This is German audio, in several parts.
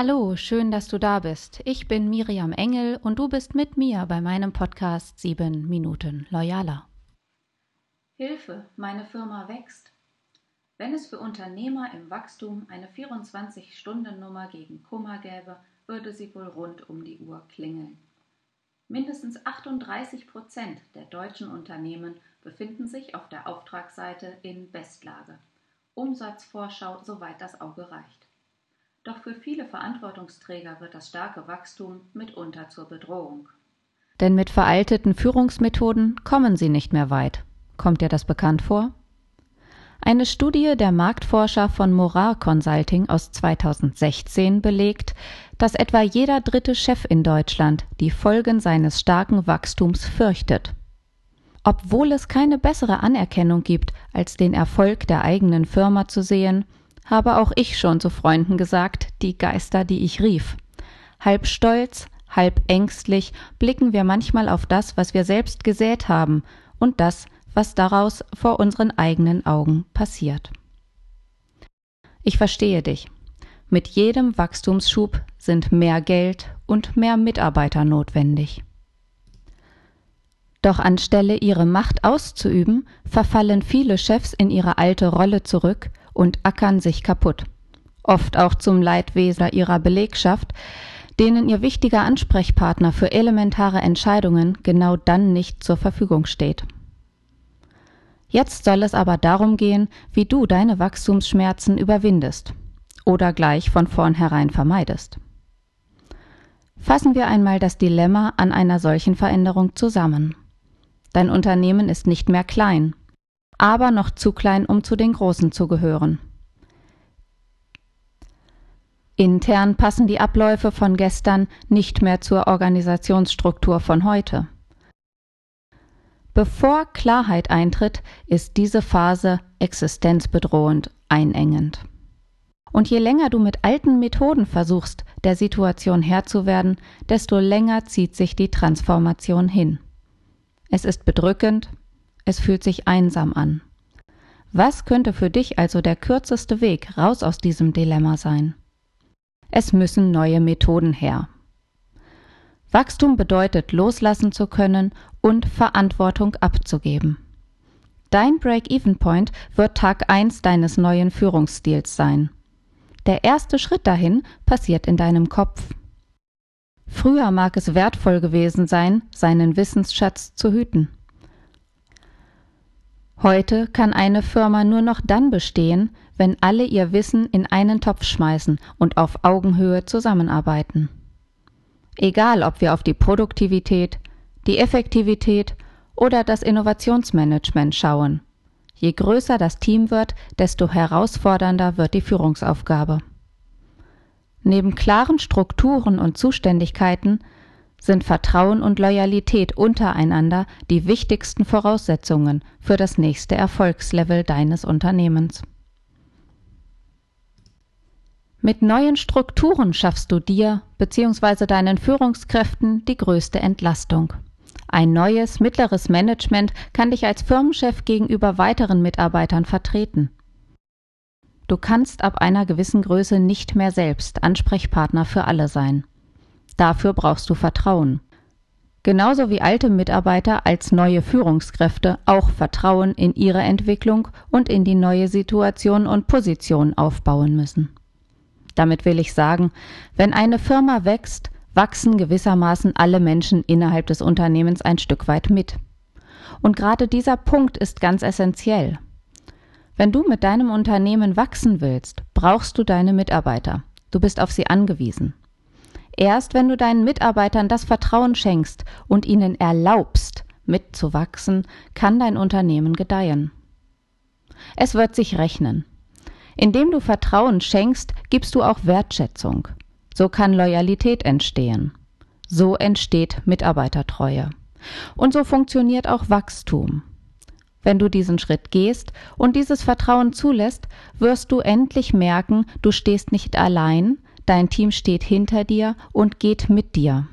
Hallo, schön, dass du da bist. Ich bin Miriam Engel und du bist mit mir bei meinem Podcast 7 Minuten Loyaler. Hilfe, meine Firma wächst. Wenn es für Unternehmer im Wachstum eine 24-Stunden-Nummer gegen Kummer gäbe, würde sie wohl rund um die Uhr klingeln. Mindestens 38 Prozent der deutschen Unternehmen befinden sich auf der Auftragsseite in Bestlage. Umsatzvorschau, soweit das Auge reicht. Doch für viele Verantwortungsträger wird das starke Wachstum mitunter zur Bedrohung. Denn mit veralteten Führungsmethoden kommen sie nicht mehr weit. Kommt dir das bekannt vor? Eine Studie der Marktforscher von Morar Consulting aus 2016 belegt, dass etwa jeder dritte Chef in Deutschland die Folgen seines starken Wachstums fürchtet. Obwohl es keine bessere Anerkennung gibt, als den Erfolg der eigenen Firma zu sehen, habe auch ich schon zu Freunden gesagt, die Geister, die ich rief. Halb stolz, halb ängstlich blicken wir manchmal auf das, was wir selbst gesät haben und das, was daraus vor unseren eigenen Augen passiert. Ich verstehe dich. Mit jedem Wachstumsschub sind mehr Geld und mehr Mitarbeiter notwendig. Doch anstelle ihre Macht auszuüben, verfallen viele Chefs in ihre alte Rolle zurück und ackern sich kaputt. Oft auch zum Leidwesen ihrer Belegschaft, denen ihr wichtiger Ansprechpartner für elementare Entscheidungen genau dann nicht zur Verfügung steht. Jetzt soll es aber darum gehen, wie du deine Wachstumsschmerzen überwindest oder gleich von vornherein vermeidest. Fassen wir einmal das Dilemma an einer solchen Veränderung zusammen. Dein Unternehmen ist nicht mehr klein, aber noch zu klein, um zu den Großen zu gehören. Intern passen die Abläufe von gestern nicht mehr zur Organisationsstruktur von heute. Bevor Klarheit eintritt, ist diese Phase existenzbedrohend einengend. Und je länger du mit alten Methoden versuchst, der Situation Herr zu werden, desto länger zieht sich die Transformation hin. Es ist bedrückend, es fühlt sich einsam an. Was könnte für dich also der kürzeste Weg raus aus diesem Dilemma sein? Es müssen neue Methoden her. Wachstum bedeutet loslassen zu können und Verantwortung abzugeben. Dein Break-Even-Point wird Tag 1 deines neuen Führungsstils sein. Der erste Schritt dahin passiert in deinem Kopf. Früher mag es wertvoll gewesen sein, seinen Wissensschatz zu hüten. Heute kann eine Firma nur noch dann bestehen, wenn alle ihr Wissen in einen Topf schmeißen und auf Augenhöhe zusammenarbeiten. Egal, ob wir auf die Produktivität, die Effektivität oder das Innovationsmanagement schauen. Je größer das Team wird, desto herausfordernder wird die Führungsaufgabe. Neben klaren Strukturen und Zuständigkeiten sind Vertrauen und Loyalität untereinander die wichtigsten Voraussetzungen für das nächste Erfolgslevel deines Unternehmens. Mit neuen Strukturen schaffst du dir bzw. deinen Führungskräften die größte Entlastung. Ein neues, mittleres Management kann dich als Firmenchef gegenüber weiteren Mitarbeitern vertreten. Du kannst ab einer gewissen Größe nicht mehr selbst Ansprechpartner für alle sein. Dafür brauchst du Vertrauen. Genauso wie alte Mitarbeiter als neue Führungskräfte auch Vertrauen in ihre Entwicklung und in die neue Situation und Position aufbauen müssen. Damit will ich sagen, wenn eine Firma wächst, wachsen gewissermaßen alle Menschen innerhalb des Unternehmens ein Stück weit mit. Und gerade dieser Punkt ist ganz essentiell. Wenn du mit deinem Unternehmen wachsen willst, brauchst du deine Mitarbeiter. Du bist auf sie angewiesen. Erst wenn du deinen Mitarbeitern das Vertrauen schenkst und ihnen erlaubst, mitzuwachsen, kann dein Unternehmen gedeihen. Es wird sich rechnen. Indem du Vertrauen schenkst, gibst du auch Wertschätzung. So kann Loyalität entstehen. So entsteht Mitarbeitertreue. Und so funktioniert auch Wachstum. Wenn du diesen Schritt gehst und dieses Vertrauen zulässt, wirst du endlich merken, du stehst nicht allein, Dein Team steht hinter dir und geht mit dir.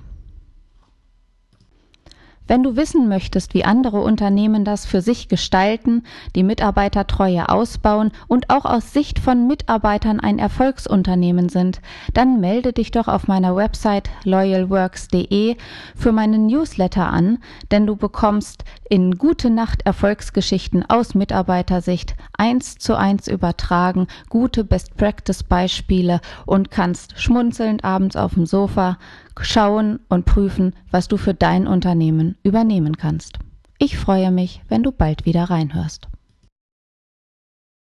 Wenn du wissen möchtest, wie andere Unternehmen das für sich gestalten, die Mitarbeitertreue ausbauen und auch aus Sicht von Mitarbeitern ein Erfolgsunternehmen sind, dann melde dich doch auf meiner Website loyalworks.de für meinen Newsletter an, denn du bekommst in Gute Nacht Erfolgsgeschichten aus Mitarbeitersicht eins zu eins übertragen, gute Best Practice Beispiele und kannst schmunzelnd abends auf dem Sofa schauen und prüfen, was du für dein Unternehmen übernehmen kannst. Ich freue mich, wenn du bald wieder reinhörst.